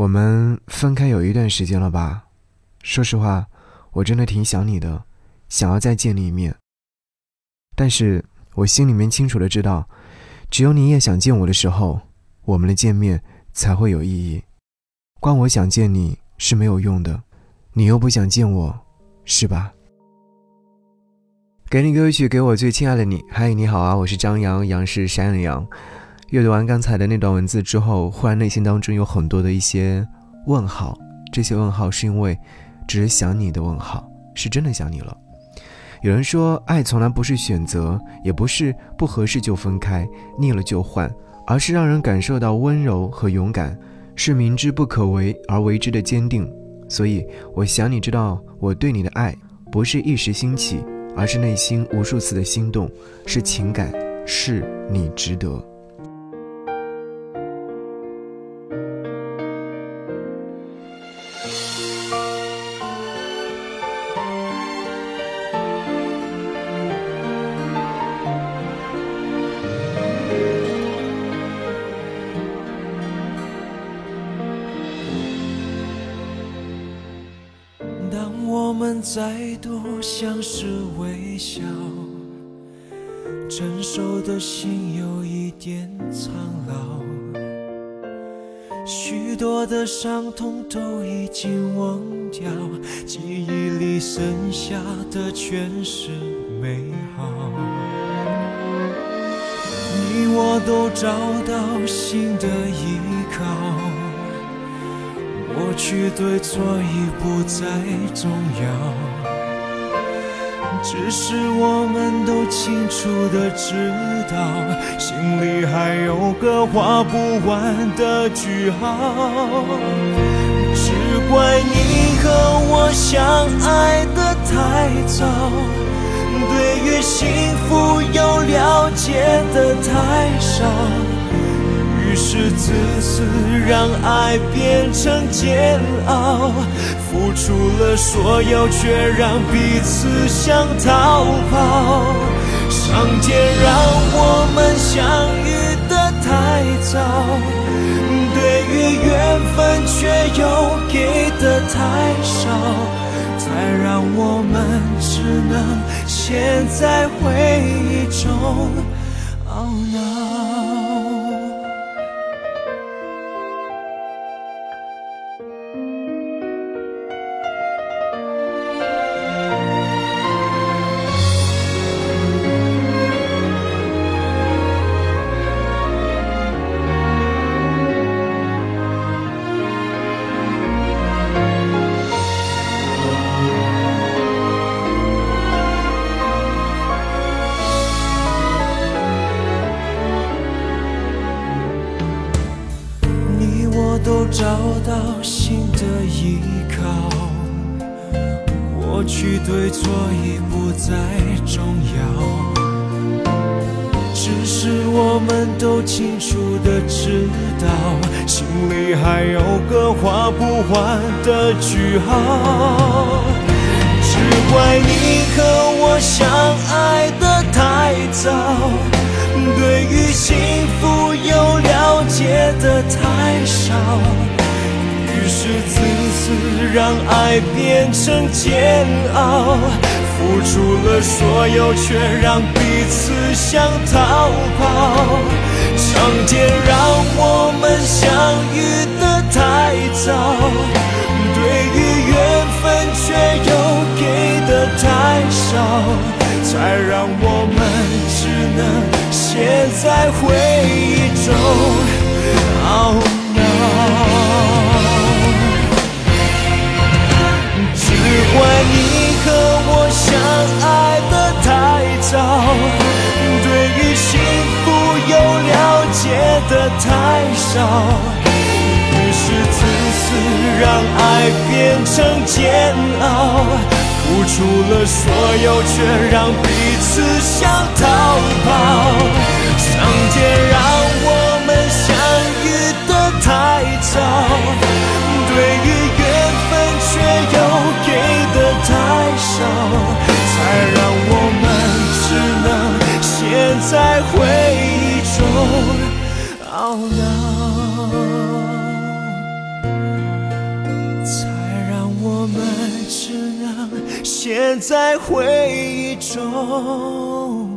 我们分开有一段时间了吧？说实话，我真的挺想你的，想要再见你一面。但是我心里面清楚的知道，只有你也想见我的时候，我们的见面才会有意义。光我想见你是没有用的，你又不想见我，是吧？给你歌曲，给我最亲爱的你。嗨，你好啊，我是张扬，杨是山羊。阅读完刚才的那段文字之后，忽然内心当中有很多的一些问号。这些问号是因为只是想你的问号，是真的想你了。有人说，爱从来不是选择，也不是不合适就分开，腻了就换，而是让人感受到温柔和勇敢，是明知不可为而为之的坚定。所以，我想你知道，我对你的爱不是一时兴起，而是内心无数次的心动，是情感，是你值得。我们再度相视微笑，成熟的心有一点苍老，许多的伤痛都已经忘掉，记忆里剩下的全是美好。你我都找到新的依靠。过去对错已不再重要，只是我们都清楚的知道，心里还有个画不完的句号。只怪你和我相爱的太早，对于幸福有了解的太少。是自私让爱变成煎熬，付出了所有，却让彼此想逃跑。上天让我们相遇的太早，对于缘分却又给的太少，才让我们只能陷在回忆中懊恼。找到新的依靠，过去对错已不再重要，只是我们都清楚的知道，心里还有个画不完的句号。只怪你和我相爱的太早。对于幸福有了解的太少，自私让爱变成煎熬，付出了所有，却让彼此想逃跑。上天让我们相遇的太早，对于缘分却又给的太少，才让我们只能。陷在回忆中太少，于是自私让爱变成煎熬。付出了所有，却让彼此想逃跑。上天让我们相遇的太早，对于缘分却又给的太少，才让我们只能陷在回忆中才让我们只能陷在回忆中。